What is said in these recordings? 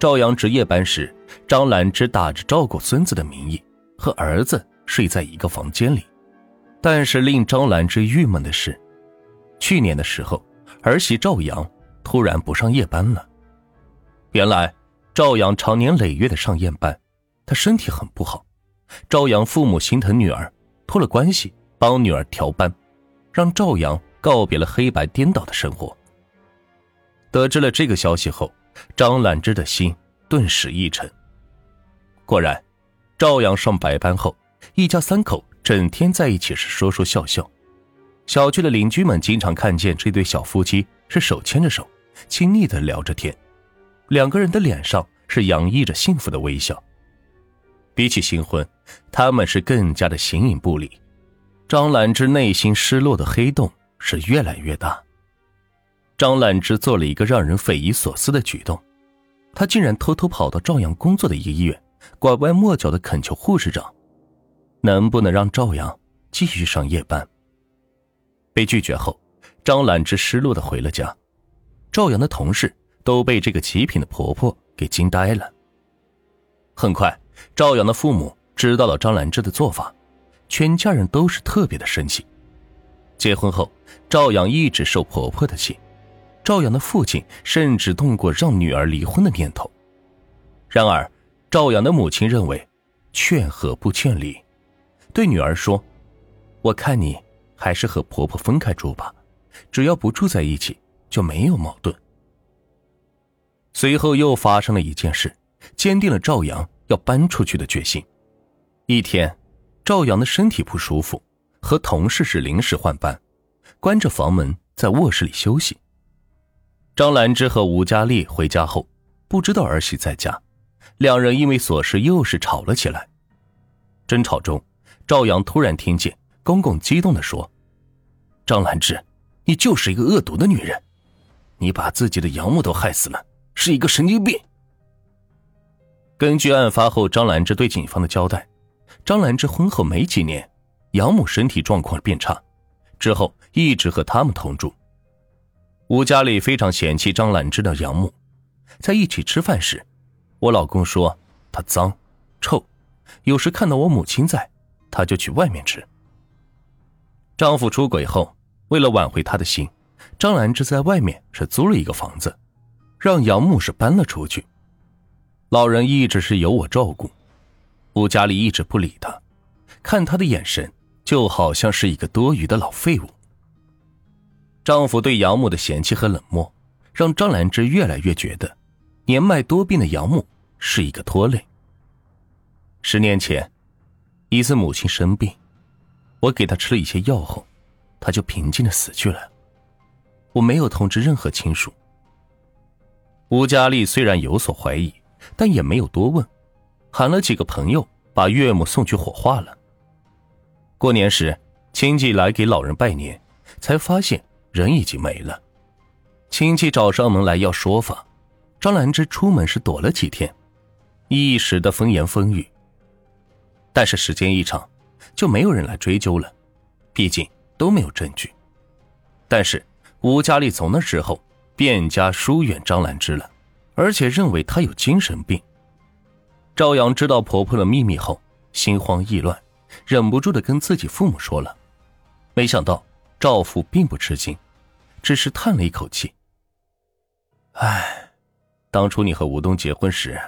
赵阳值夜班时，张兰芝打着照顾孙子的名义和儿子睡在一个房间里。但是令张兰芝郁闷的是，去年的时候，儿媳赵阳突然不上夜班了。原来赵阳常年累月的上夜班，他身体很不好。赵阳父母心疼女儿，托了关系帮女儿调班，让赵阳告别了黑白颠倒的生活。得知了这个消息后，张兰芝的心顿时一沉。果然，赵阳上白班后，一家三口整天在一起是说说笑笑。小区的邻居们经常看见这对小夫妻是手牵着手，亲昵的聊着天，两个人的脸上是洋溢着幸福的微笑。比起新婚，他们是更加的形影不离。张兰芝内心失落的黑洞是越来越大。张兰芝做了一个让人匪夷所思的举动，她竟然偷偷跑到赵阳工作的一个医院，拐弯抹角的恳求护士长，能不能让赵阳继续上夜班。被拒绝后，张兰芝失落的回了家。赵阳的同事都被这个极品的婆婆给惊呆了。很快，赵阳的父母知道了张兰芝的做法，全家人都是特别的生气。结婚后，赵阳一直受婆婆的气。赵阳的父亲甚至动过让女儿离婚的念头，然而，赵阳的母亲认为，劝和不劝离，对女儿说：“我看你还是和婆婆分开住吧，只要不住在一起，就没有矛盾。”随后又发生了一件事，坚定了赵阳要搬出去的决心。一天，赵阳的身体不舒服，和同事是临时换班，关着房门在卧室里休息。张兰芝和吴佳丽回家后，不知道儿媳在家，两人因为琐事又是吵了起来。争吵中，赵阳突然听见公公激动的说：“张兰芝，你就是一个恶毒的女人，你把自己的养母都害死了，是一个神经病。”根据案发后张兰芝对警方的交代，张兰芝婚后没几年，养母身体状况变差，之后一直和他们同住。吴家里非常嫌弃张兰芝的养母，在一起吃饭时，我老公说她脏、臭，有时看到我母亲在，他就去外面吃。丈夫出轨后，为了挽回他的心，张兰芝在外面是租了一个房子，让养母是搬了出去。老人一直是由我照顾，吴家里一直不理他，看他的眼神就好像是一个多余的老废物。丈夫对养母的嫌弃和冷漠，让张兰芝越来越觉得，年迈多病的养母是一个拖累。十年前，一次母亲生病，我给她吃了一些药后，她就平静的死去了。我没有通知任何亲属。吴佳丽虽然有所怀疑，但也没有多问，喊了几个朋友把岳母送去火化了。过年时，亲戚来给老人拜年，才发现。人已经没了，亲戚找上门来要说法，张兰芝出门时躲了几天，一时的风言风语。但是时间一长，就没有人来追究了，毕竟都没有证据。但是吴佳丽从那之后便加疏远张兰芝了，而且认为她有精神病。赵阳知道婆婆的秘密后，心慌意乱，忍不住的跟自己父母说了，没想到。赵父并不吃惊，只是叹了一口气：“唉，当初你和吴东结婚时，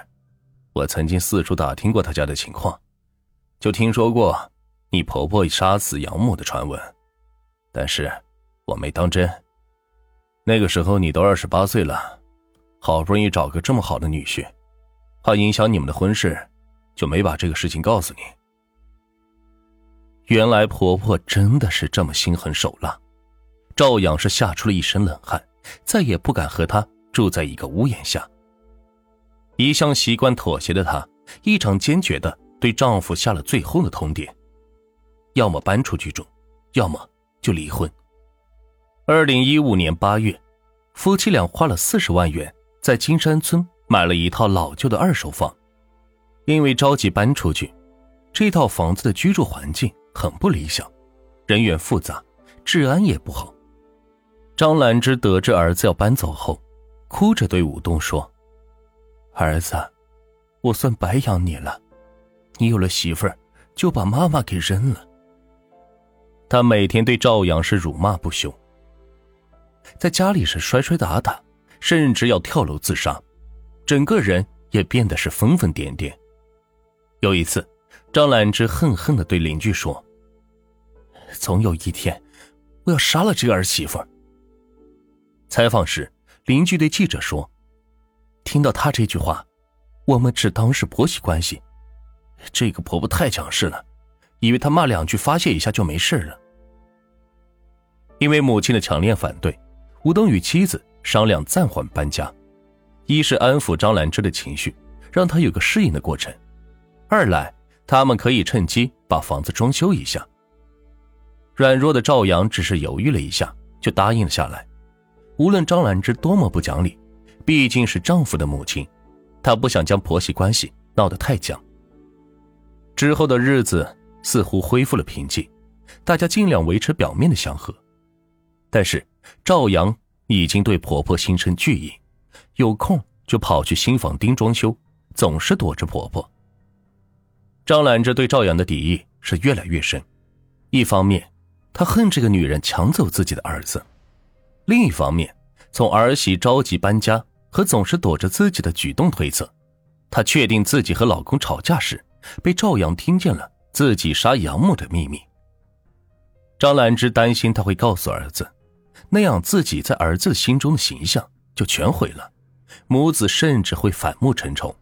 我曾经四处打听过他家的情况，就听说过你婆婆杀死养母的传闻，但是我没当真。那个时候你都二十八岁了，好不容易找个这么好的女婿，怕影响你们的婚事，就没把这个事情告诉你。”原来婆婆真的是这么心狠手辣，赵阳是吓出了一身冷汗，再也不敢和她住在一个屋檐下。一向习惯妥协的她，异常坚决的对丈夫下了最后的通牒：要么搬出去住，要么就离婚。二零一五年八月，夫妻俩花了四十万元在金山村买了一套老旧的二手房，因为着急搬出去，这套房子的居住环境。很不理想，人员复杂，治安也不好。张兰芝得知儿子要搬走后，哭着对武东说：“儿子，我算白养你了，你有了媳妇儿，就把妈妈给扔了。他每天对赵阳是辱骂不休，在家里是摔摔打打，甚至要跳楼自杀，整个人也变得是疯疯癫癫。有一次，张兰芝恨恨的对邻居说：“总有一天，我要杀了这个儿媳妇。”采访时，邻居对记者说：“听到他这句话，我们只当是婆媳关系。这个婆婆太强势了，以为她骂两句发泄一下就没事了。”因为母亲的强烈反对，吴东与妻子商量暂缓搬家，一是安抚张兰芝的情绪，让她有个适应的过程；二来他们可以趁机把房子装修一下。软弱的赵阳只是犹豫了一下，就答应了下来。无论张兰芝多么不讲理，毕竟是丈夫的母亲，她不想将婆媳关系闹得太僵。之后的日子似乎恢复了平静，大家尽量维持表面的祥和。但是赵阳已经对婆婆心生惧意，有空就跑去新房盯装修，总是躲着婆婆。张兰芝对赵阳的敌意是越来越深，一方面，她恨这个女人抢走自己的儿子；另一方面，从儿媳着急搬家和总是躲着自己的举动推测，她确定自己和老公吵架时，被赵阳听见了自己杀养母的秘密。张兰芝担心他会告诉儿子。那样，自己在儿子心中的形象就全毁了，母子甚至会反目成仇。